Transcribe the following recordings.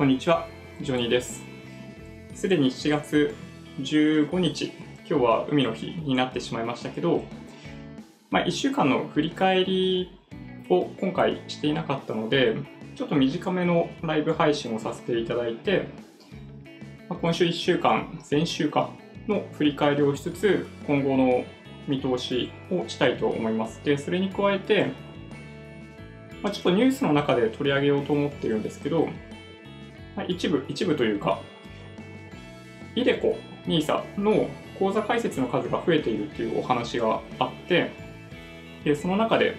こんにちは、ジョニーです。すでに7月15日、今日は海の日になってしまいましたけど、まあ、1週間の振り返りを今回していなかったので、ちょっと短めのライブ配信をさせていただいて、まあ、今週1週間、前週間の振り返りをしつつ、今後の見通しをしたいと思います。で、それに加えて、まあ、ちょっとニュースの中で取り上げようと思ってるんですけど、まあ、一部、一部というか、イデコ NISA の口座開設の数が増えているというお話があって、でその中で、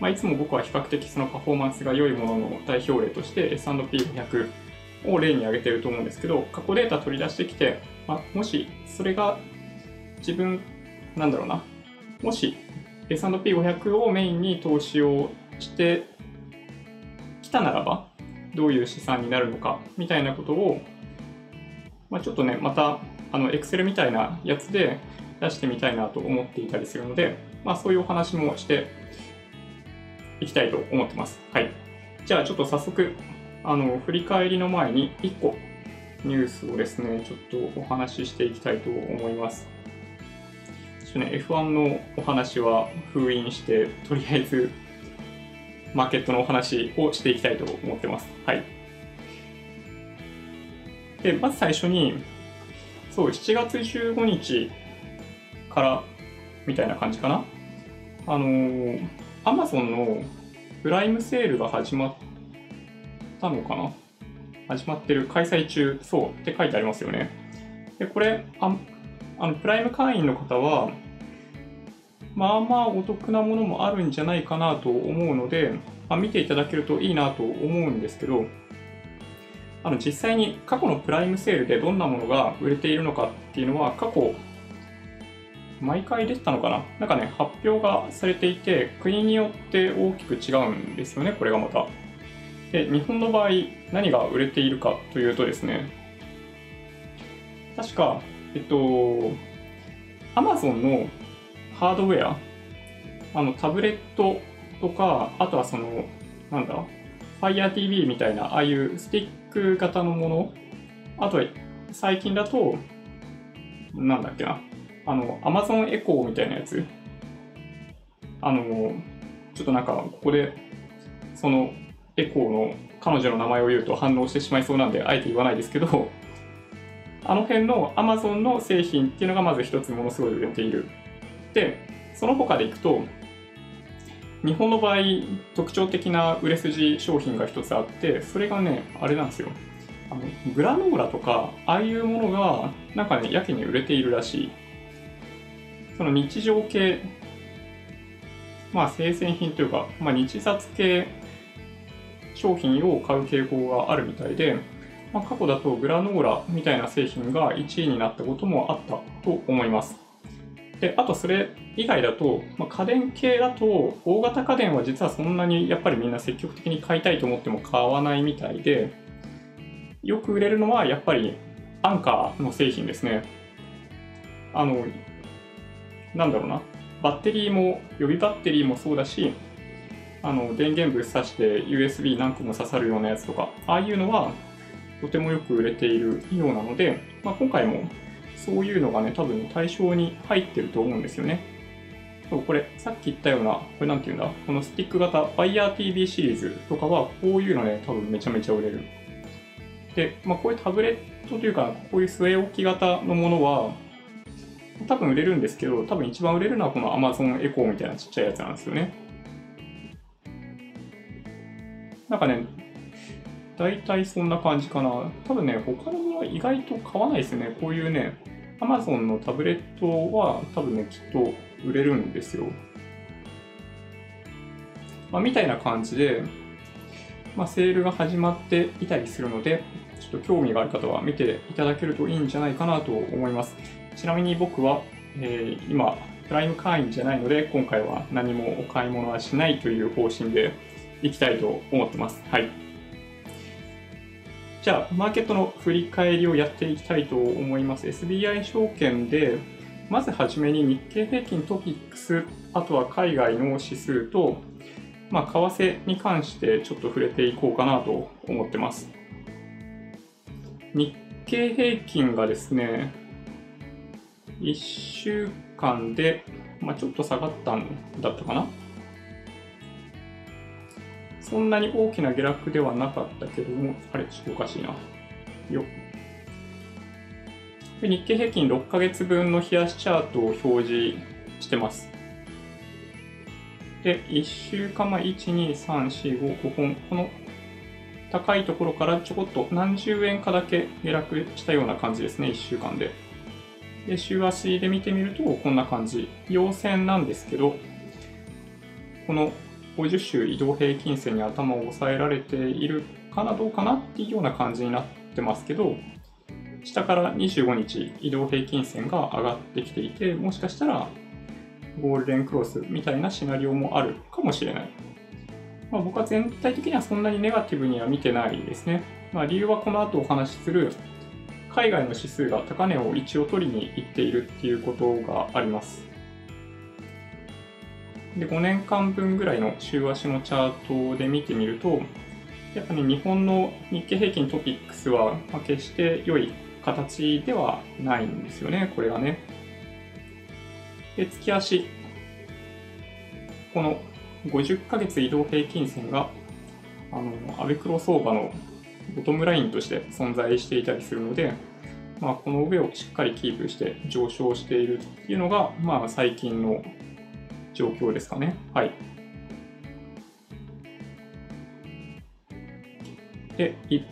まあ、いつも僕は比較的そのパフォーマンスが良いものの代表例として S&P500 を例に挙げてると思うんですけど、過去データ取り出してきて、まあ、もしそれが自分、なんだろうな、もし S&P500 をメインに投資をしてきたならば、どういう資産になるのかみたいなことを、まあ、ちょっとね、またあの Excel みたいなやつで出してみたいなと思っていたりするので、まあ、そういうお話もしていきたいと思ってます。はい。じゃあちょっと早速、あの振り返りの前に1個ニュースをですね、ちょっとお話ししていきたいと思います。ちょっとね、F1 のお話は封印して、とりあえずマーケットのお話をしていきたいと思ってます。はい。で、まず最初に、そう、7月15日からみたいな感じかな。あのー、Amazon のプライムセールが始まったのかな始まってる、開催中、そうって書いてありますよね。で、これ、ああのプライム会員の方は、まあまあお得なものもあるんじゃないかなと思うので、まあ、見ていただけるといいなと思うんですけど、あの実際に過去のプライムセールでどんなものが売れているのかっていうのは過去、毎回出てたのかな？なんかね、発表がされていて、国によって大きく違うんですよね、これがまた。で、日本の場合、何が売れているかというとですね、確か、えっと、Amazon のハードウェア、あのタブレットとか、あとはその、なんだ、Fire TV みたいな、ああいうスティック型のもの、あとは最近だと、なんだっけな、あの、Amazon Echo みたいなやつ、あの、ちょっとなんか、ここで、その、エコーの彼女の名前を言うと反応してしまいそうなんで、あえて言わないですけど、あの辺の Amazon の製品っていうのがまず一つものすごい売れている。で、その他でいくと、日本の場合、特徴的な売れ筋商品が一つあって、それがね、あれなんですよ。あのグラノーラとか、ああいうものが、なんかね、やけに売れているらしい。その日常系、まあ、生鮮品というか、まあ、日雑系商品を買う傾向があるみたいで、まあ、過去だとグラノーラみたいな製品が1位になったこともあったと思います。で、あとそれ以外だと、まあ、家電系だと、大型家電は実はそんなにやっぱりみんな積極的に買いたいと思っても買わないみたいで、よく売れるのはやっぱりアンカーの製品ですね。あの、なんだろうな、バッテリーも、予備バッテリーもそうだし、あの電源部挿して USB 何個も刺さるようなやつとか、ああいうのはとてもよく売れているようなので、まあ、今回もそういうのがね、多分対象に入ってると思うんですよね。そう、これ、さっき言ったような、これなんていうんだ、このスティック型 FireTV シリーズとかは、こういうのね、多分めちゃめちゃ売れる。で、まあ、こういうタブレットというか、こういう据え置き型のものは、多分売れるんですけど、多分一番売れるのはこの Amazon Echo みたいなちっちゃいやつなんですよね。なんかね、大体そんな感じかな。多分ね、他のものは意外と買わないですね。こういうね、Amazon のタブレットは多分ね、きっと売れるんですよ。まあ、みたいな感じで、まあ、セールが始まっていたりするので、ちょっと興味がある方は見ていただけるといいんじゃないかなと思います。ちなみに僕は、えー、今、プライム会員じゃないので、今回は何もお買い物はしないという方針でいきたいと思ってます。はい。じゃあ、マーケットの振り返りをやっていきたいと思います。SBI 証券で、まずはじめに日経平均トピックス、あとは海外の指数と、まあ、為替に関してちょっと触れていこうかなと思ってます。日経平均がですね、1週間で、まあ、ちょっと下がったんだったかな。そんなに大きな下落ではなかったけども、あれ、ちょっとおかしいな。よで日経平均6ヶ月分の冷やしチャートを表示してます。で、1週間前、1、2、3、4、5、5本、この高いところからちょこっと何十円かだけ下落したような感じですね、1週間で。で、週足で見てみると、こんな感じ。陽線なんですけど、この50週移動平均線に頭を押さえられているかなどうかなっていうような感じになってますけど、下から25日移動平均線が上がってきていて、もしかしたらゴールデンクロスみたいなシナリオもあるかもしれない。まあ、僕は全体的にはそんなにネガティブには見てないですね。まあ、理由はこの後お話しする海外の指数が高値を一応取りに行っているっていうことがあります。で、5年間分ぐらいの週足のチャートで見てみると、やっぱり、ね、日本の日経平均トピックスは、ま決して良い形ではないんですよね、これがね。で、月足。この50ヶ月移動平均線が、あの、アベクロ相場のボトムラインとして存在していたりするので、まあ、この上をしっかりキープして上昇しているっていうのが、まあ、最近の状況ですかね。はい。で、一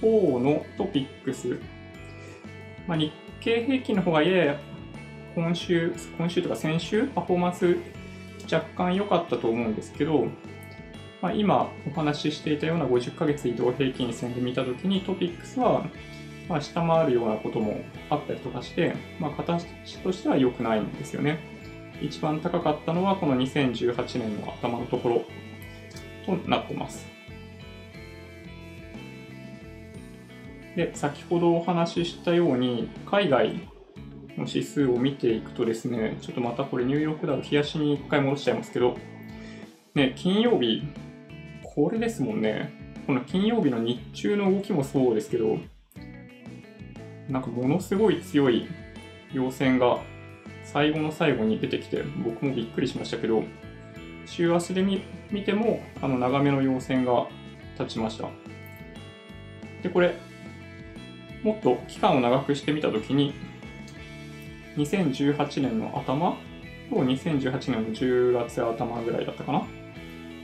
方のトピックス。まあ、日経平均の方がやや今週、今週とか先週、パフォーマンス若干良かったと思うんですけど、まあ、今お話ししていたような50ヶ月移動平均線で見たときにトピックスはまあ下回るようなこともあったりとかして、まあ、形としては良くないんですよね。一番高かったのはこの2018年の頭のところとなってます。で、先ほどお話ししたように、海外の指数を見ていくとですね、ちょっとまたこれニューヨークダウ冷やしに一回戻しちゃいますけど、ね、金曜日、これですもんね。この金曜日の日中の動きもそうですけど、なんかものすごい強い陽線が最後の最後に出てきて、僕もびっくりしましたけど、週足で見見ても、あの長めの陽線が立ちました。で、これ、もっと期間を長くしてみたときに、2018年の頭と2018年の10月頭ぐらいだったかな？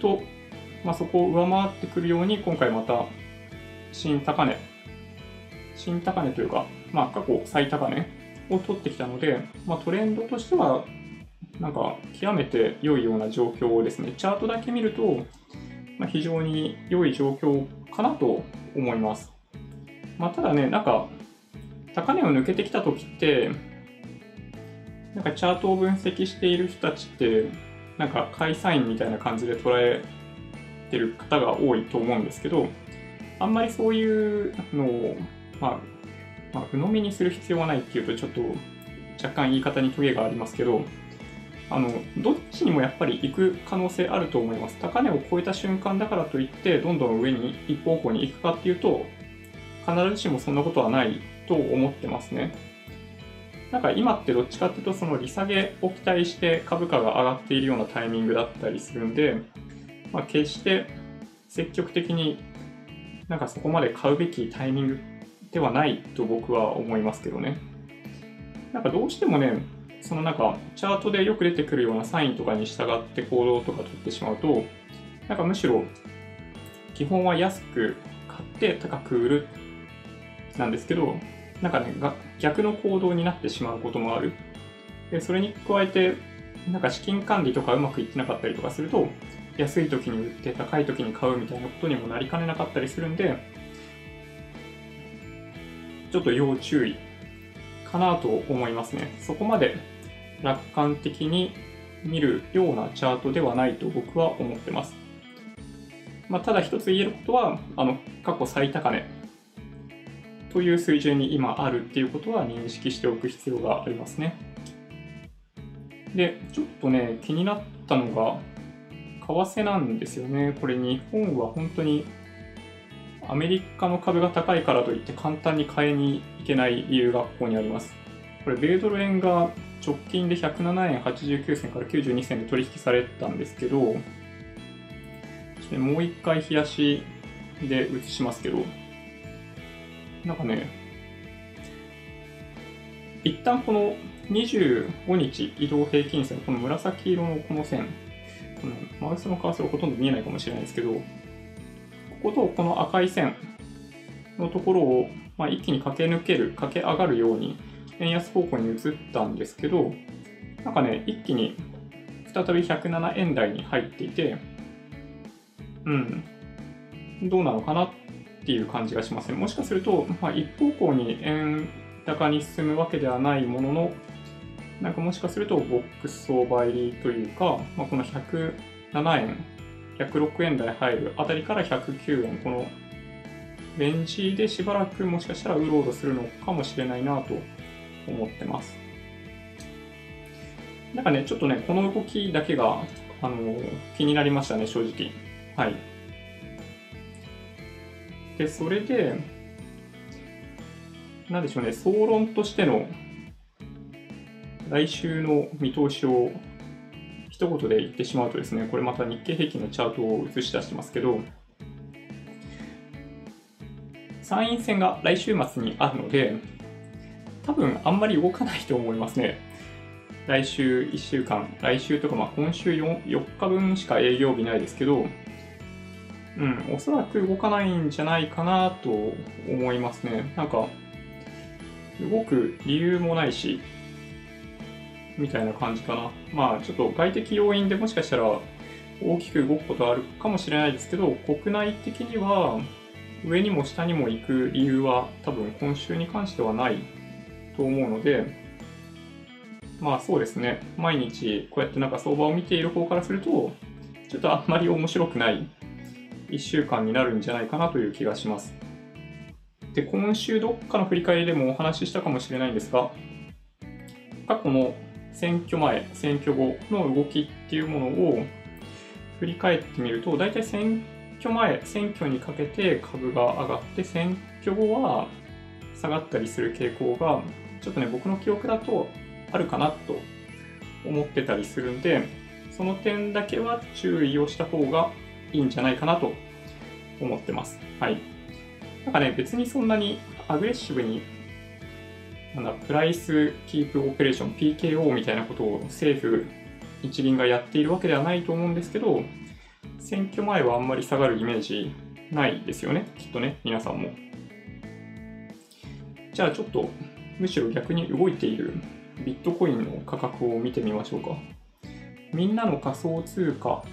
と、まあ、そこを上回ってくるように、今回また新高値、新高値というか、まあ、過去最高値を取ってきたので、まあ、トレンドとしては、なんか極めて良いような状況ですね。チャートだけ見ると、まあ、非常に良い状況かなと思います。まあ、ただね、なんか、高値を抜けてきた時って、なんかチャートを分析している人たちって、なんか会社員みたいな感じで捉えてる方が多いと思うんですけど、あんまりそういうのを、まあ、まあ、鵜呑みにする必要はないっていうと、ちょっと若干言い方にトゲがありますけど、あの、どっちにもやっぱり行く可能性あると思います。高値を超えた瞬間だからといって、どんどん上に一方向に行くかっていうと、必ずしもそんなことはないと思ってますね。なんか今ってどっちかっていうと、その利下げを期待して株価が上がっているようなタイミングだったりするんで、まあ、決して積極的になんかそこまで買うべきタイミングではないと僕は思いますけどね。なんかどうしてもね、そのなんかチャートでよく出てくるようなサインとかに従って行動とか取ってしまうと、なんかむしろ基本は安く買って高く売るなんですけど、なんかね、逆の行動になってしまうこともある。で、それに加えて、なんか資金管理とかうまくいってなかったりとかすると、安い時に売って高い時に買うみたいなことにもなりかねなかったりするんで、ちょっと要注意かなと思いますね。そこまで楽観的に見るようなチャートではないと僕は思ってます。まあ、ただ一つ言えることは、あの、過去最高値という水準に今あるっていうことは認識しておく必要がありますね。で、ちょっとね、気になったのが、為替なんですよね。これ日本は本当にアメリカの株が高いからといって簡単に買いに行けない理由がここにあります。これ、米ドル円が直近で107円89銭から92銭で取引されたんですけど、もう一回冷やしで映しますけど、なんかね、一旦この25日移動平均線、この紫色のこの線、このマウスのカーソルほとんど見えないかもしれないですけど、こことこの赤い線のところを、まあ、一気に駆け抜ける、駆け上がるように円安方向に移ったんですけど、なんかね、一気に再び107円台に入っていて、うん、どうなのかなっていう感じがしますね。もしかすると、まあ、一方向に円高に進むわけではないものの、なんかもしかするとボックス相場入りというか、まあ、この107円、106円台入るあたりから109円、このレンジでしばらくもしかしたらうろうろするのかもしれないなと思ってます。なんかね、ちょっとね、この動きだけが、あの気になりましたね、正直。はい。で、それで、なんでしょうね、総論としての来週の見通しを一言で言ってしまうとですね、これまた日経平均のチャートを映し出してますけど、参院選が来週末にあるので、多分あんまり動かないと思いますね。来週1週間、来週とかまあ今週 4, 4日分しか営業日ないですけど、うん、おそらく動かないんじゃないかなと思いますね。なんか、動く理由もないし、みたいな感じかな。まあ、ちょっと外的要因でもしかしたら大きく動くことあるかもしれないですけど、国内的には上にも下にも行く理由は多分今週に関してはないと思うので、まあそうですね、毎日こうやってなんか相場を見ている方からすると、ちょっとあんまり面白くない1週間になるんじゃないかなという気がします。で、今週どっかの振り返りでもお話ししたかもしれないんですが、過去の選挙前、選挙後の動きっていうものを振り返ってみると、大体選挙前、選挙にかけて株が上がって、選挙後は下がったりする傾向が、ちょっとね、僕の記憶だとあるかなと思ってたりするんで、その点だけは注意をした方がいいんじゃないかなと思ってます。はい。なんかね、別にそんなにアグレッシブに、なんだ、プライスキープオペレーション、PKO みたいなことを政府、日銀がやっているわけではないと思うんですけど、選挙前はあんまり下がるイメージないですよね、きっとね、皆さんも。じゃあちょっと、むしろ逆に動いているビットコインの価格を見てみましょうか。みんなの仮想通貨を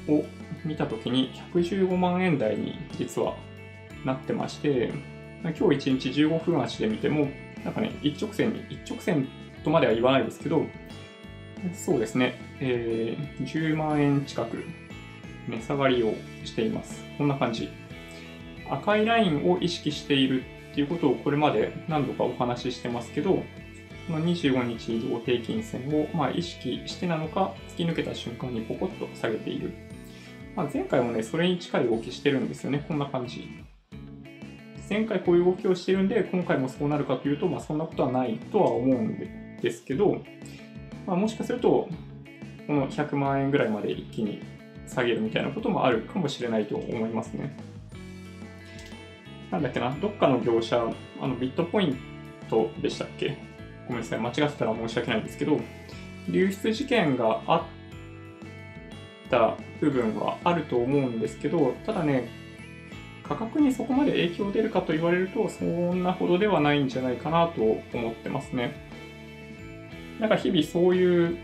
見たときに115万円台に実はなってまして、今日1日15分足で見ても、なんかね、一直線に、一直線とまでは言わないですけど、そうですね、えー、10万円近く値下がりをしています。こんな感じ。赤いラインを意識しているっていうことをこれまで何度かお話ししてますけど、この25日移動平均線をま意識してなのか、突き抜けた瞬間にポコッと下げている。まあ、前回もね、それに近い動きしてるんですよね。こんな感じ。前回こういう動きをしてるんで、今回もそうなるかというと、まあ、そんなことはないとは思うんですけど、まあ、もしかすると、この100万円ぐらいまで一気に下げるみたいなこともあるかもしれないと思いますね。なんだっけな、どっかの業者、あのビットポイントでしたっけ？ごめんなさい、間違ってたら申し訳ないんですけど、流出事件があった部分はあると思うんですけど、ただね、価格にそこまで影響出るかと言われると、そんなほどではないんじゃないかなと思ってますね。なんか日々そういう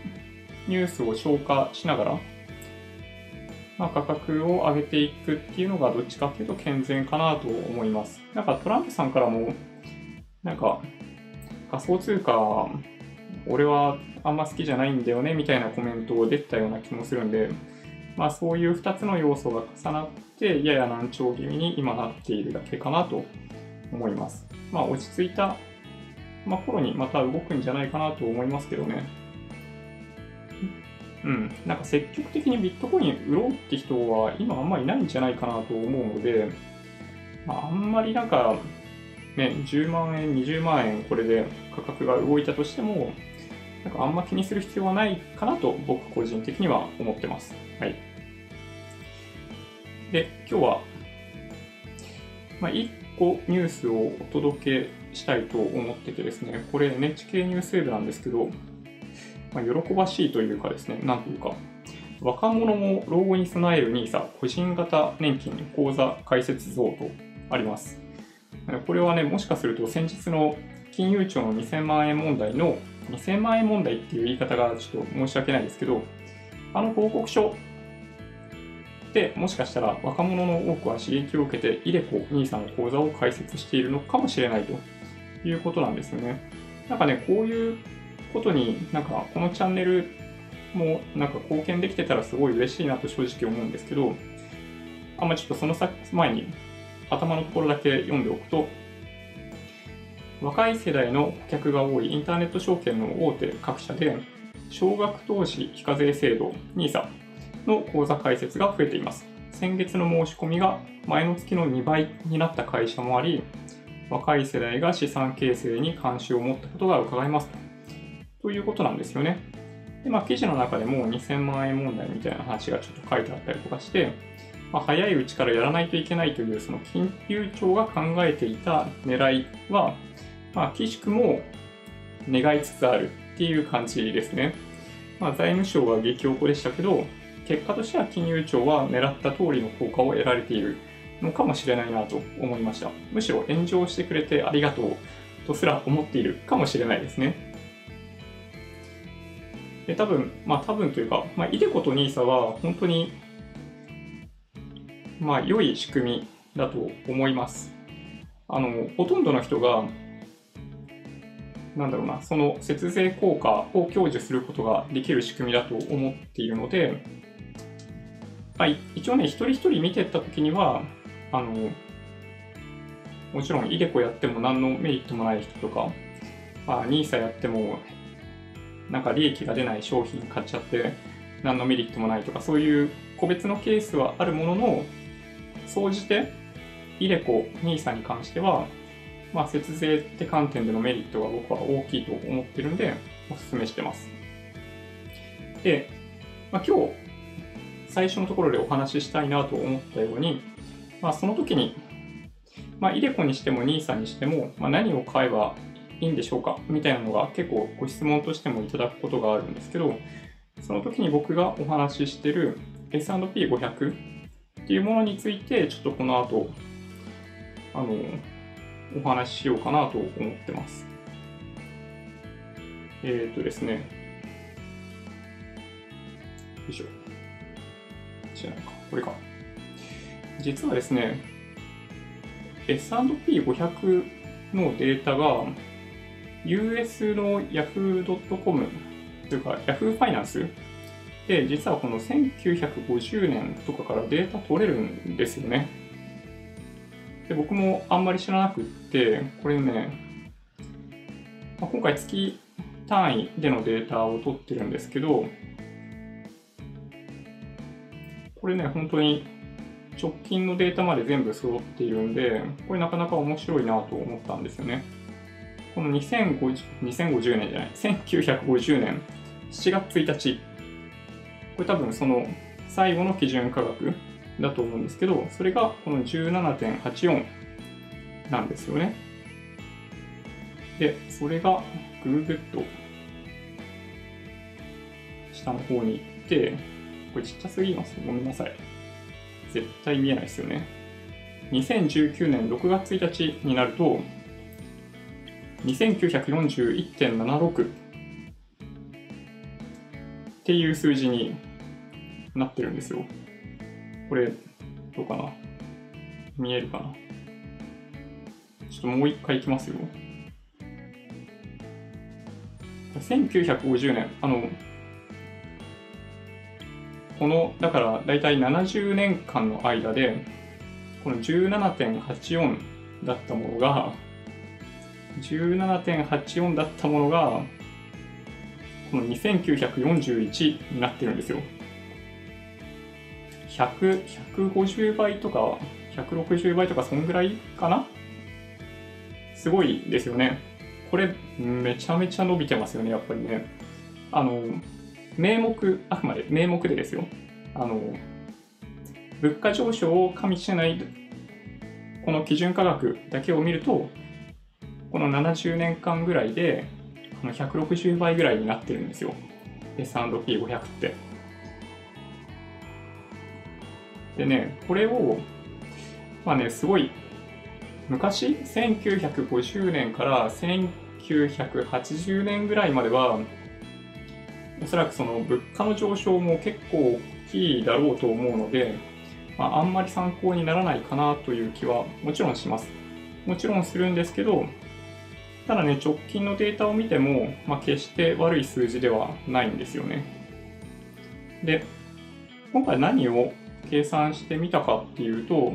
ニュースを消化しながら、まあ、価格を上げていくっていうのがどっちかっていうと健全かなと思います。なんかトランプさんからも、なんか仮想通貨、俺はあんま好きじゃないんだよねみたいなコメントを出てたような気もするんで、まあそういう2つの要素が重なって、やや難聴気味に今なっているだけかなと思います。まあ落ち着いた、まあ、頃にまた動くんじゃないかなと思いますけどね。うん、なんか積極的にビットコイン売ろうって人は今あんまりいないんじゃないかなと思うので、まあ、あんまりなんか、ね、10万円、20万円これで価格が動いたとしても、なんかあんま気にする必要はないかなと僕個人的には思ってます。はい。で、今日は、まあ、1個ニュースをお届けしたいと思っててですね、これ NHK ニュースウェブなんですけど、まあ、喜ばしいというかですね、なんというか、若者も老後に備える NISA 個人型年金口座開設増とあります。これはね、もしかすると先日の金融庁の2000万円問題の2000万円問題っていう言い方がちょっと申し訳ないですけど、あの報告書でもしかしたら若者の多くは刺激を受けて、イデコ NISA の口座を開設しているのかもしれないということなんですよね。なんかね、こういうことになんかこのチャンネルもなんか貢献できてたらすごい嬉しいなと正直思うんですけど、あんまちょっとその前に頭のところだけ読んでおくと、若い世代の顧客が多いインターネット証券の大手各社で、少額投資非課税制度 NISA の口座開設が増えています。先月の申し込みが前の月の2倍になった会社もあり、若い世代が資産形成に関心を持ったことが伺えますということなんですよね。で、まあ、記事の中でも2000万円問題みたいな話がちょっと書いてあったりとかして、まあ、早いうちからやらないといけないというその金融庁が考えていた狙いは、まあ、岸くも願いつつあるっていう感じですね。まあ、財務省は激おこでしたけど、結果としては金融庁は狙った通りの効果を得られているのかもしれないなと思いました。むしろ炎上してくれてありがとうとすら思っているかもしれないですね。で多分、まあ多分というか、まあ、イデコと NISA は本当に、まあ良い仕組みだと思います。あの、ほとんどの人がなんだろうな、その節税効果を享受することができる仕組みだと思っているので、まあ、一応ね、一人一人見ていったときには、あの、もちろん、イデコやっても何のメリットもない人とか、まあ、NISA やっても、なんか利益が出ない商品買っちゃって、何のメリットもないとか、そういう個別のケースはあるものの、総じて、イデコ、NISA に関しては、まあ、節税って観点でのメリットが僕は大きいと思ってるんで、お勧めしてます。で、まあ、今日、最初のところでお話ししたいなと思ったように、まあ、その時に、まあ、イデコにしても NISA にしても、まあ、何を買えばいいんでしょうかみたいなのが結構ご質問としてもいただくことがあるんですけど、その時に僕がお話ししてる S&P500 っていうものについて、ちょっとこの後、あの、お話ししようかなと思ってます。えっ、ー、とですね。よいしょ。違うか。これか。実はですね、S&P500 のデータが US の Yahoo.com というか Yahoo ファイナンスで、実はこの1950年とかからデータ取れるんですよね。で僕もあんまり知らなくって、これね、まあ、今回月単位でのデータを取ってるんですけど、これね、本当に直近のデータまで全部揃っているんで、これなかなか面白いなと思ったんですよね。この2050 2050年じゃない、1950年7月1日、これ多分その最後の基準価格だと思うんですけど、それがこの17.84なんですよね。で、それがぐぐっと下の方に行って、これちっちゃすぎます。ごめんなさい。絶対見えないですよね。2019年6月1日になると、2941.76っていう数字になってるんですよ。これ、どうかな？見えるかな？ちょっともう一回いきますよ。1950年、あの、この、だから大体70年間の間で、この17.84だったものが、17.84だったものが、この2941になってるんですよ。100、150倍とか160倍とかそんぐらいかな？すごいですよね。これ、めちゃめちゃ伸びてますよね、やっぱりね。あの、名目、あくまで名目でですよ。あの、物価上昇を加味してない、この基準価格だけを見ると、この70年間ぐらいで、あの160倍ぐらいになってるんですよ。S&P500 って。でね、これを、まあね、すごい、昔、1950年から1980年ぐらいまでは、おそらくその物価の上昇も結構大きいだろうと思うので、まあ、あんまり参考にならないかなという気はもちろんします。もちろんするんですけど、ただね、直近のデータを見ても、まあ、決して悪い数字ではないんですよね。で、今回何を計算してみたかっていうと、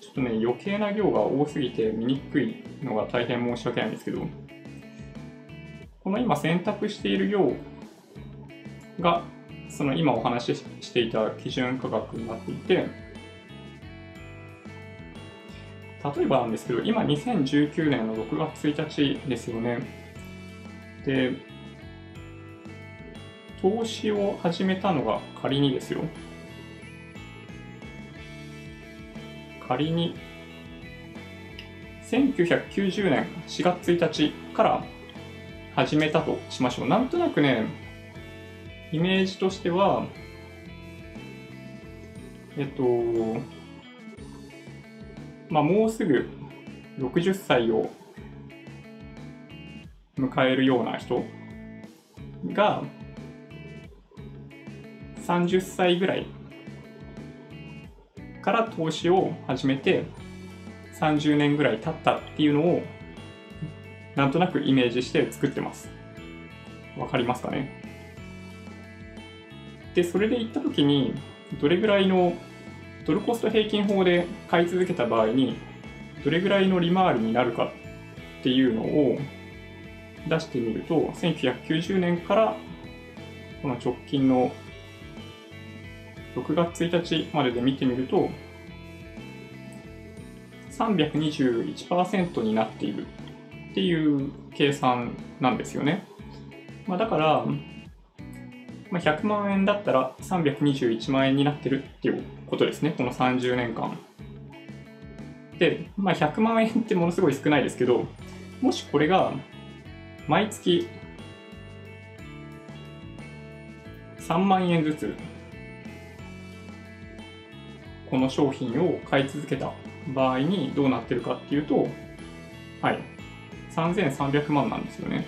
ちょっとね、余計な行が多すぎて見にくいのが大変申し訳ないんですけど、この今選択している行が、その今お話ししていた基準価格になっていて、例えばなんですけど、今2019年の6月1日ですよね。で、投資を始めたのが仮にですよ。仮に、1990年4月1日から始めたとしましょう。なんとなくね、イメージとしては、えっと、まあ、もうすぐ60歳を迎えるような人が30歳ぐらいから投資を始めて30年ぐらい経ったっていうのをなんとなくイメージして作ってます。わかりますかね？で、それで言ったときに、どれぐらいのドルコスト平均法で買い続けた場合に、どれぐらいの利回りになるかっていうのを出してみると、1990年からこの直近の6月1日までで見てみると、321%になっているっていう計算なんですよね。まあ、だから、まあ、100万円だったら321万円になってるっていうことですね、この30年間。で、まあ、100万円ってものすごい少ないですけど、もしこれが毎月3万円ずつこの商品を買い続けた場合にどうなってるかっていうと、はい、3300万なんですよね。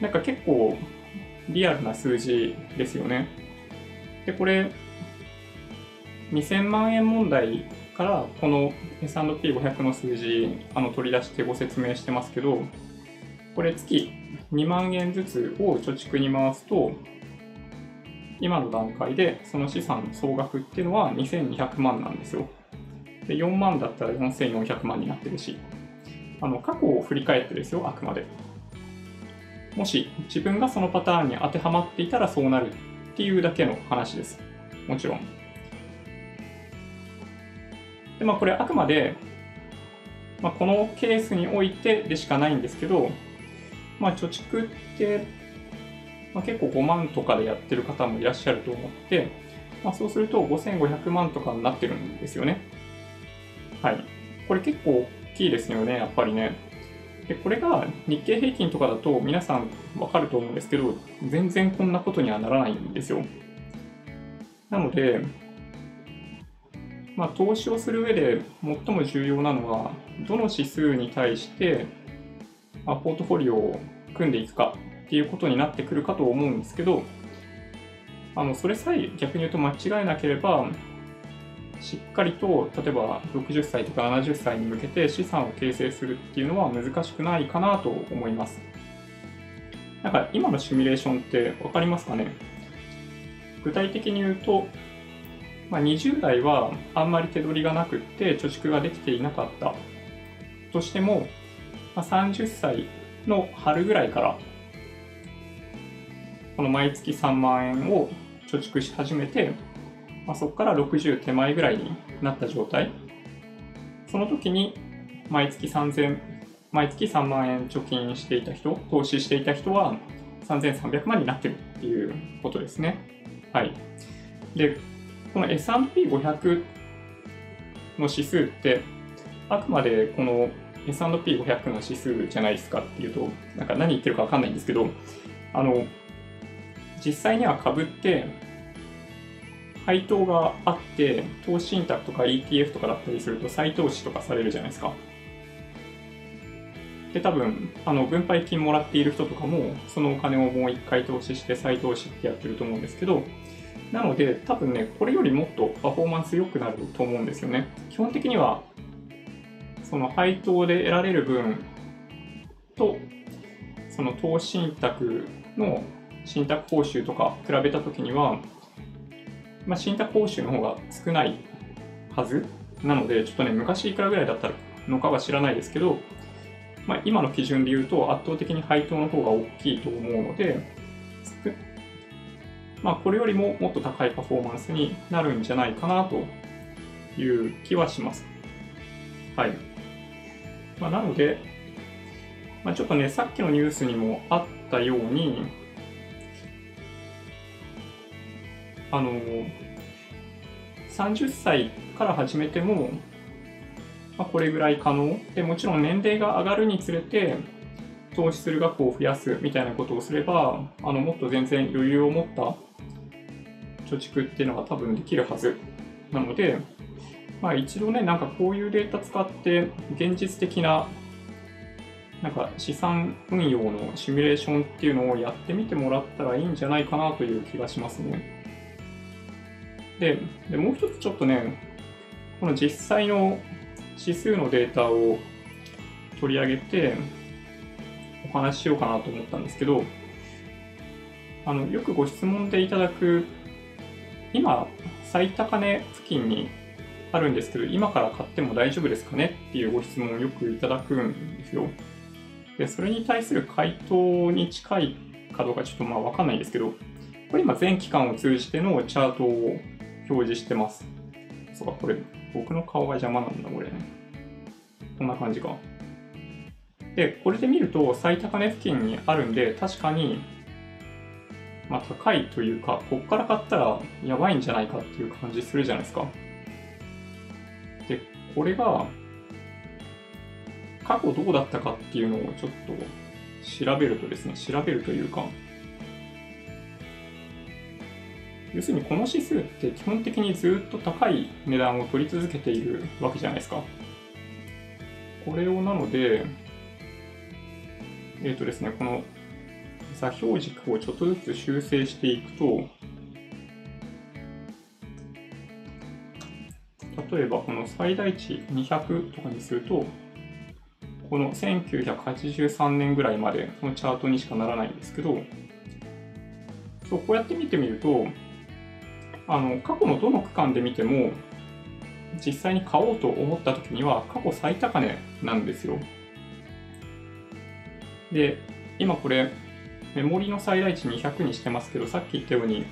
なんか結構リアルな数字ですよね。で、これ、2000万円問題からこの S&P500 の数字あの取り出してご説明してますけど、これ月2万円ずつを貯蓄に回すと、今の段階でその資産の総額っていうのは2200万なんですよ。で、4万だったら4400万になってるし、あの、過去を振り返ってですよ、あくまで。もし自分がそのパターンに当てはまっていたらそうなるっていうだけの話です。もちろん。で、まあこれあくまで、まあ、このケースにおいてでしかないんですけど、まあ貯蓄って、まあ、結構5万とかでやってる方もいらっしゃると思って、まあ、そうすると5500万とかになってるんですよね。はい。これ結構大きいですよね、やっぱりね。で、これが日経平均とかだと皆さんわかると思うんですけど、全然こんなことにはならないんですよ。なので、まあ、投資をする上で最も重要なのは、どの指数に対して、まあ、ポートフォリオを組んでいくかっていうことになってくるかと思うんですけど、あのそれさえ逆に言うと間違えなければ、しっかりと例えば60歳とか70歳に向けて資産を形成するっていうのは難しくないかなと思います。なんか今のシミュレーションって分かりますかね？具体的に言うと、まあ、20代はあんまり手取りがなくって貯蓄ができていなかったとしても、まあ、30歳の春ぐらいからこの毎月3万円を貯蓄し始めてまあ、そこから60手前ぐらいになった状態。その時に毎月3000、毎月3万円貯金していた人、投資していた人は3300万になってるっていうことですね。はい。で、この S&P500 の指数って、あくまでこの S&P500 の指数じゃないですかっていうと、なんか何言ってるかわかんないんですけど、あの、実際には株って配当があって、投資信託とか ETF とかだったりすると再投資とかされるじゃないですか。で、多分、あの、分配金もらっている人とかも、そのお金をもう一回投資して再投資ってやってると思うんですけど、なので、多分ね、これよりもっとパフォーマンス良くなると思うんですよね。基本的には、その配当で得られる分と、その投資信託の信託報酬とか比べたときには、まあ、信託報酬の方が少ないはずなので、ちょっとね、昔いくらぐらいだったのかは知らないですけど、まあ、今の基準で言うと圧倒的に配当の方が大きいと思うので、まあ、これよりももっと高いパフォーマンスになるんじゃないかなという気はします。はい。まあ、なので、まあ、ちょっとね、さっきのニュースにもあったように、あの、30歳から始めても、まあ、これぐらい可能で、もちろん年齢が上がるにつれて、投資する額を増やすみたいなことをすれば、あのもっと全然余裕を持った貯蓄っていうのが多分できるはずなので、まあ、一度ね、なんかこういうデータ使って現実的ななんか資産運用のシミュレーションっていうのをやってみてもらったらいいんじゃないかなという気がしますね。で、でもう一つちょっとね、この実際の指数のデータを取り上げてお話ししようかなと思ったんですけど、あの、よくご質問でいただく、今、最高値付近にあるんですけど、今から買っても大丈夫ですかね？っていうご質問をよくいただくんですよ。で、それに対する回答に近いかどうかちょっとまあわかんないんですけど、これ今全期間を通じてのチャートを表示してます。そうか、これ僕の顔が邪魔なんだ、これ。こんな感じか。で、これで見ると最高値付近にあるんで、確かに、まあ高いというか、こっから買ったらやばいんじゃないかっていう感じするじゃないですか。で、これが、過去どうだったかっていうのをちょっと調べるとですね、調べるというか、要するにこの指数って基本的にずっと高い値段を取り続けているわけじゃないですか。これをなので、えっ、ー、とですね、この座標軸をちょっとずつ修正していくと、例えばこの最大値200とかにすると、この1983年ぐらいまでのチャートにしかならないんですけど、そうこうやって見てみると、あの過去のどの区間で見ても実際に買おうと思った時には過去最高値なんですよ。で、今これメモリの最大値200にしてますけど、さっき言ったように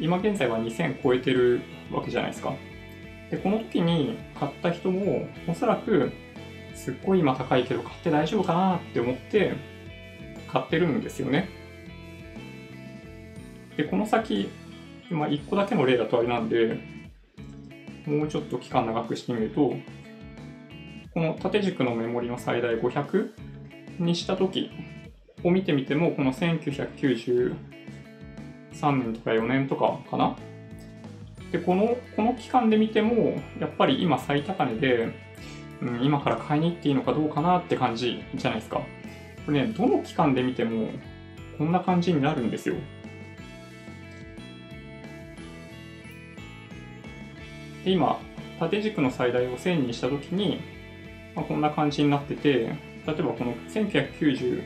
今現在は2000超えてるわけじゃないですか。で、この時に買った人もおそらくすっごい今高いけど買って大丈夫かなって思って買ってるんですよね。で、この先まあ、1個だけの例だとあれなんで、もうちょっと期間長くしてみると、この縦軸のメモリの最大500にしたときを見てみても、この1993年とか4年とかかな？で、この、この期間で見ても、やっぱり今最高値で、うん、今から買いに行っていいのかどうかなって感じじゃないですか。これね、どの期間で見ても、こんな感じになるんですよ。で今、縦軸の最大を1000にしたときに、まあ、こんな感じになってて、例えばこの1998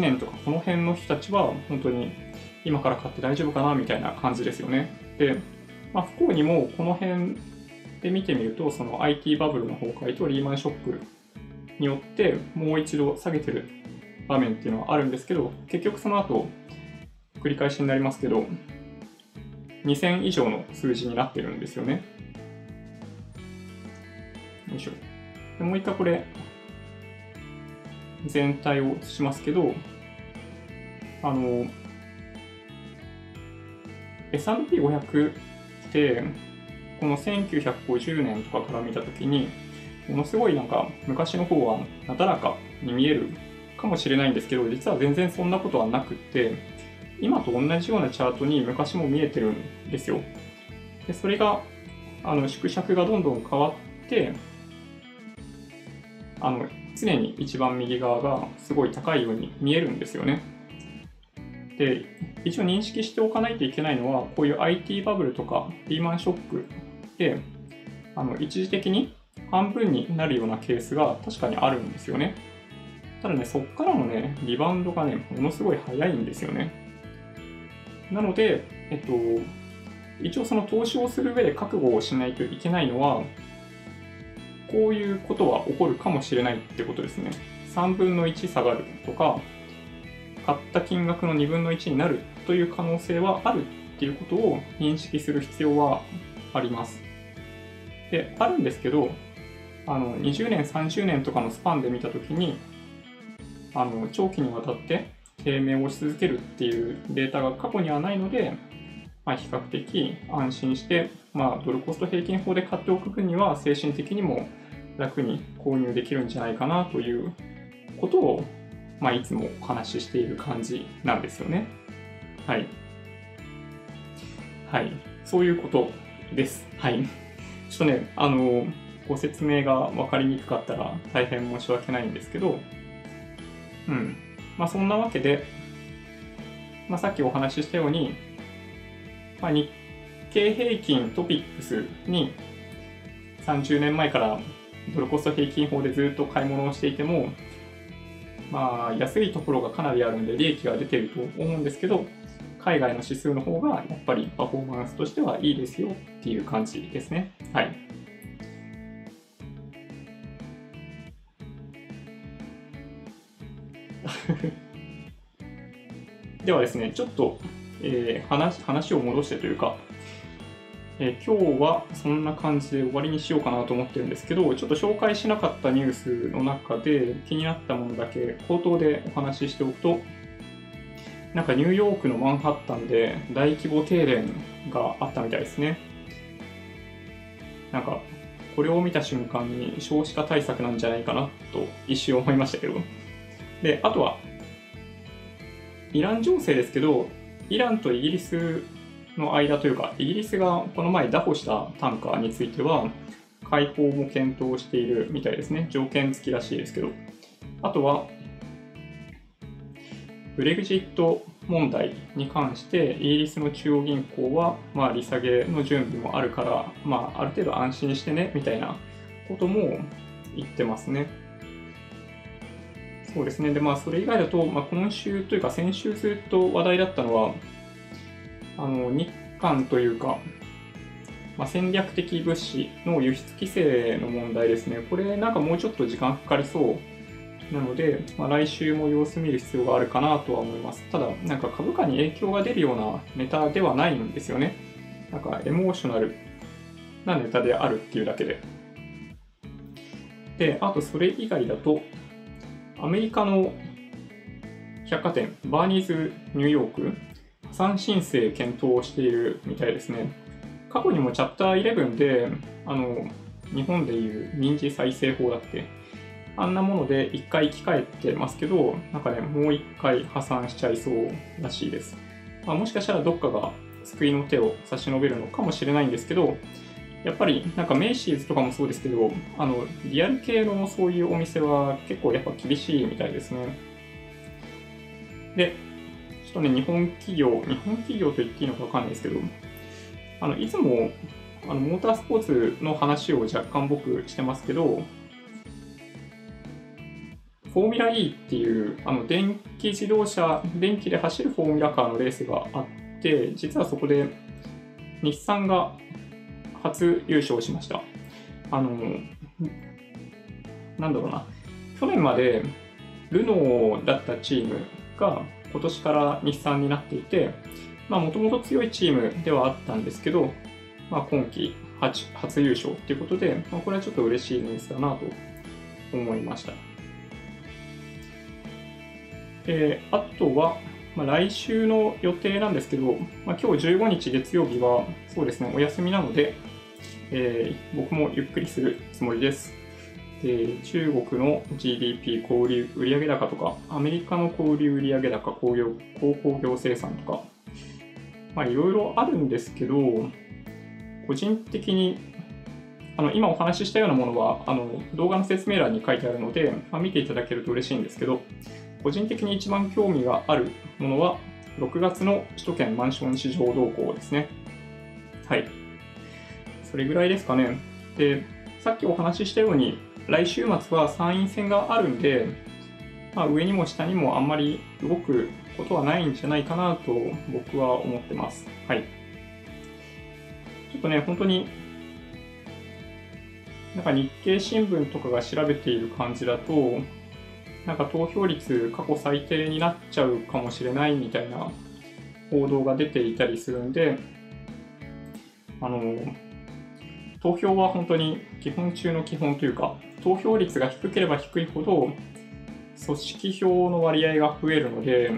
年とかこの辺の人たちは本当に今から買って大丈夫かなみたいな感じですよね。で、まあ、不幸にもこの辺で見てみると、その IT バブルの崩壊とリーマンショックによってもう一度下げてる場面っていうのはあるんですけど、結局その後繰り返しになりますけど、2000以上の数字になってるんですよね。よいしょ。でもう一回これ、全体を映しますけど、あの、S&P500 って、この1950年とかから見たときに、ものすごいなんか昔の方はなだらかに見えるかもしれないんですけど、実は全然そんなことはなくって、今と同じようなチャートに昔も見えてるんですよ。でそれが、あの縮尺がどんどん変わって、あの常に一番右側がすごい高いように見えるんですよね。で、一応認識しておかないといけないのは、こういう IT バブルとかリーマンショックで、あの一時的に半分になるようなケースが確かにあるんですよね。ただね、そっからのね、リバウンドがね、ものすごい早いんですよね。なので、えっと、一応その投資をする上で覚悟をしないといけないのは、こういうことは起こるかもしれないってことですね。3分の1下がるとか、買った金額の2分の1になるという可能性はあるっていうことを認識する必要はあります。で、あるんですけど、あの20年、30年とかのスパンで見たときに、あの長期にわたって低迷をし続けるっていうデータが過去にはないので、まあ、比較的安心して、まあ、ドルコスト平均法で買っておく分には精神的にも楽に購入できるんじゃないかなということを、まあ、いつもお話ししている感じなんですよね。はい。はい。そういうことです。はい。ちょっとね、あの、ご説明が分かりにくかったら大変申し訳ないんですけど、うん。まあそんなわけで、まあさっきお話ししたように、まあ日経平均トピックスに30年前からドルコスト平均法でずっと買い物をしていても、まあ安いところがかなりあるんで利益が出てると思うんですけど、海外の指数の方がやっぱりパフォーマンスとしてはいいですよっていう感じですね。はい。ではですね、ちょっと、えー、話話を戻してというか、えー、今日はそんな感じで終わりにしようかなと思ってるんですけど、ちょっと紹介しなかったニュースの中で気になったものだけ口頭でお話ししておくと、なんかニューヨークのマンハッタンで大規模停電があったみたいですね。なんか、これを見た瞬間に少子化対策なんじゃないかなと一瞬思いましたけど。で、あとは、イラン情勢ですけど、イランとイギリスの間というか、イギリスがこの前拿捕したタンカーについては、解放も検討しているみたいですね。条件付きらしいですけど。あとは、ブレグジット問題に関して、イギリスの中央銀行は、まあ、利下げの準備もあるから、まあ、ある程度安心してね、みたいなことも言ってますね。そうですね。で、まあ、それ以外だと、まあ、今週というか、先週ずっと話題だったのは、あの、日韓というか、まあ、戦略的物資の輸出規制の問題ですね。これ、なんかもうちょっと時間かかりそうなので、まあ、来週も様子見る必要があるかなとは思います。ただ、なんか株価に影響が出るようなネタではないんですよね。なんかエモーショナルなネタであるっていうだけで。で、あとそれ以外だと、アメリカの百貨店、バーニーズニューヨーク、破産申請検討をしているみたいですね。過去にもチャプター11で、あの、日本でいう民事再生法だっけあんなもので一回生き返ってますけど、なんかね、もう一回破産しちゃいそうらしいです。まあ、もしかしたらどっかが救いの手を差し伸べるのかもしれないんですけど、やっぱりなんかメイシーズとかもそうですけど、あの、リアル系のそういうお店は結構やっぱ厳しいみたいですね。で、ちょっとね、日本企業、日本企業と言っていいのかわかんないですけど、あの、いつも、あの、モータースポーツの話を若干僕してますけど、フォーミュラ E っていう、あの、電気自動車、電気で走るフォーミュラカーのレースがあって、実はそこで日産が初優勝しました。あの、なんだろうな、去年までルノーだったチームが今年から日産になっていて、まあ、もともと強いチームではあったんですけど、まあ、今季初優勝っていうことで、まあ、これはちょっと嬉しいニュースだなと思いました。えー、あとは、まあ、来週の予定なんですけど、まあ、今日15日月曜日は、そうですね、お休みなので、えー、僕もゆっくりするつもりです。で中国の GDP 小売売上高とか、アメリカの小売売上高、工業高工業生産とか、まあいろいろあるんですけど、個人的にあの今お話ししたようなものはあの動画の説明欄に書いてあるので、まあ、見ていただけると嬉しいんですけど、個人的に一番興味があるものは、6月の首都圏マンション市場動向ですね。はい。それぐらいですかね。で、さっきお話ししたように、来週末は参院選があるんで、まあ、上にも下にもあんまり動くことはないんじゃないかなと僕は思ってます。はい。ちょっとね、本当に、なんか日経新聞とかが調べている感じだと、なんか投票率過去最低になっちゃうかもしれないみたいな報道が出ていたりするんで、あの、投票は本当に基本中の基本というか、投票率が低ければ低いほど、組織票の割合が増えるので、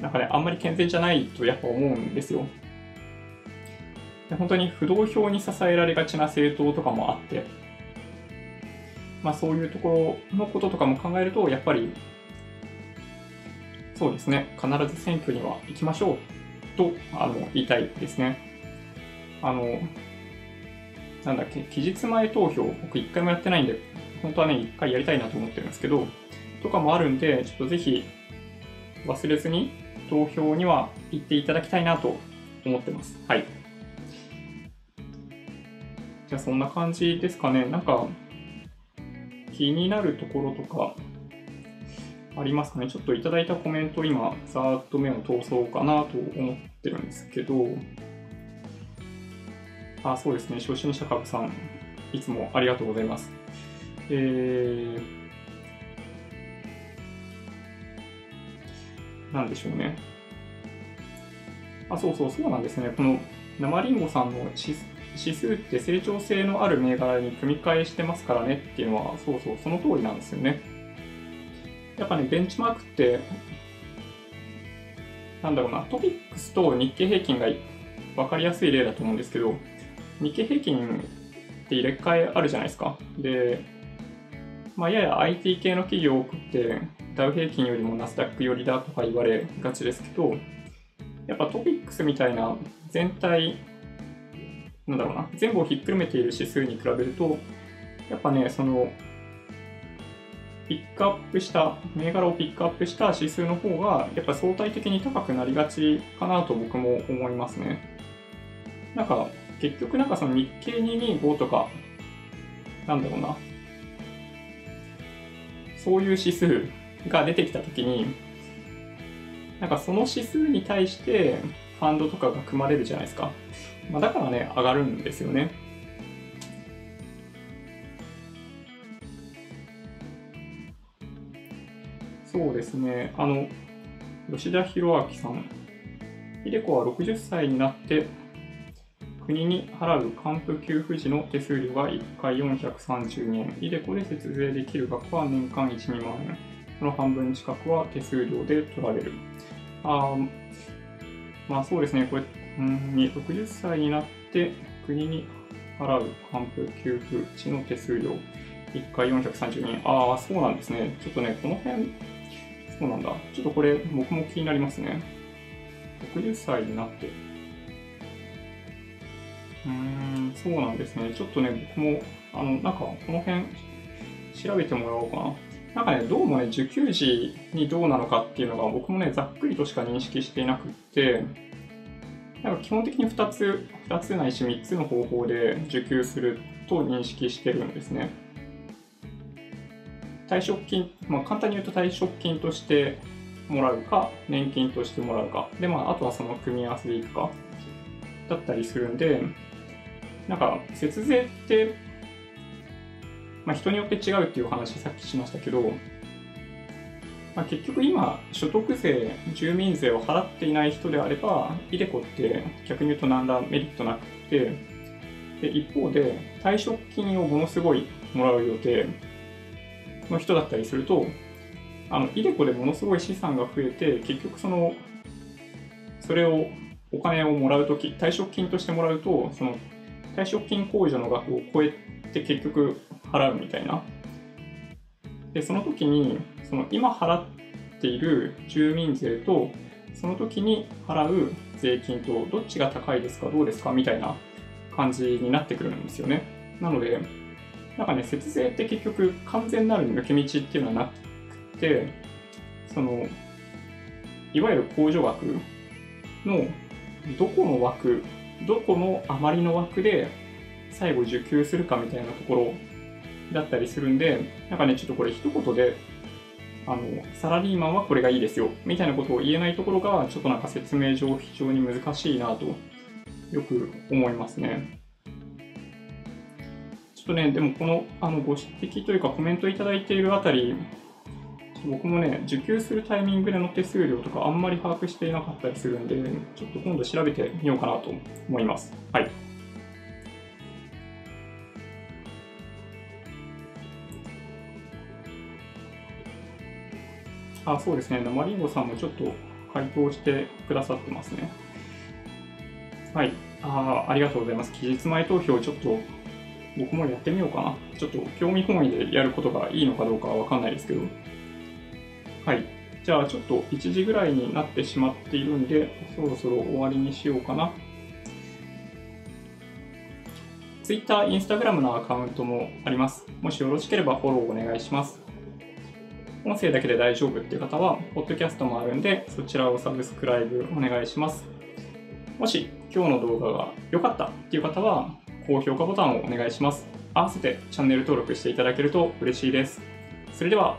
なんかね、あんまり健全じゃないとやっぱ思うんですよ。で本当に不動票に支えられがちな政党とかもあって、まあ、そういうところのこととかも考えると、やっぱり、そうですね、必ず選挙には行きましょうとあの言いたいですね。あの、なんだっけ、期日前投票、僕一回もやってないんで、本当はね、一回やりたいなと思ってるんですけど、とかもあるんで、ちょっとぜひ忘れずに投票には行っていただきたいなと思ってます。はい。じゃあそんな感じですかね。なんか、気になるところとかありますかね。ちょっといただいたコメント今、ざーっと目を通そうかなと思ってるんですけど、あ、そうですね。初心者株さん、いつもありがとうございます。えー、なんでしょうね。あ、そうそう、そうなんですね。この生りんごさんの指数って成長性のある銘柄に組み替えしてますからねっていうのは、そうそう、その通りなんですよね。やっぱね、ベンチマークって、なんだろうな、トピックスと日経平均が分かりやすい例だと思うんですけど、日経平均って入れ替えあるじゃないですか。で、まあ、やや IT 系の企業多くて、ダウ平均よりもナスダック寄りだとか言われがちですけど、やっぱトピックスみたいな全体なんだろうな、全部をひっくるめている指数に比べると、やっぱね、その、ピックアップした、銘柄をピックアップした指数の方が、やっぱ相対的に高くなりがちかなと僕も思いますね。なんか、結局なんかその日経225とか、なんだろうな、そういう指数が出てきたときに、なんかその指数に対してファンドとかが組まれるじゃないですか。まあ、だからね、上がるんですよね。そうですね。あの、吉田博明さん。ひで子は60歳になって国に払う還付給付時の手数料が1回432円。イデコで節税できる額は年間1、2万円。その半分近くは手数料で取られる。あまあそうですね。これに60歳になって国に払う還付給付地の手数料1回430円。ああ、そうなんですね。ちょっとね、この辺、そうなんだ。ちょっとこれ僕も気になりますね。60歳になって。うん、そうなんですね。ちょっとね、僕も、あの、なんかこの辺調べてもらおうかな。なんかね、どうもね、受給時にどうなのかっていうのが僕もね、ざっくりとしか認識していなくって、なんか基本的に2つ、2つないし3つの方法で受給すると認識してるんですね。退職金、まあ、簡単に言うと退職金としてもらうか、年金としてもらうか、で、まあ、あとはその組み合わせでいくか、だったりするんで、なんか、節税って、まあ、人によって違うっていう話さっきしましたけど、まあ、結局今、所得税、住民税を払っていない人であれば、イデコって逆に言うと何らメリットなくて、で一方で退職金をものすごいもらう予定の人だったりすると、あの、イデコでものすごい資産が増えて、結局その、それを、お金をもらうとき、退職金としてもらうと、その、退職金控除の額を超えて結局払うみたいな。で、その時に、その今払っている住民税と、その時に払う税金とどっちが高いですか、どうですかみたいな感じになってくるんですよね。なので、なんかね、節税って結局完全なる抜け道っていうのはなくて、その、いわゆる控除額のどこの枠、どこの余りの枠で最後受給するかみたいなところだったりするんで、なんかね、ちょっとこれ一言であの、サラリーマンはこれがいいですよ、みたいなことを言えないところが、ちょっとなんか説明上非常に難しいなと、よく思いますね。ちょっとね、でもこのあのご指摘というかコメントいただいているあたり、僕もね、受給するタイミングでの手数料とかあんまり把握していなかったりするんで、ちょっと今度調べてみようかなと思います。はい。あ、そうですね。生りんごさんもちょっと回答してくださってますね。はい。あありがとうございます。期日前投票、ちょっと僕もやってみようかな。ちょっと興味本位でやることがいいのかどうかはわかんないですけど。はい。じゃあちょっと1時ぐらいになってしまっているんで、そろそろ終わりにしようかな。Twitter、Instagram のアカウントもあります。もしよろしければフォローお願いします。音声だけで大丈夫っていう方は、ポッドキャストもあるんで、そちらをサブスクライブお願いします。もし今日の動画が良かったっていう方は、高評価ボタンをお願いします。合わせてチャンネル登録していただけると嬉しいです。それでは、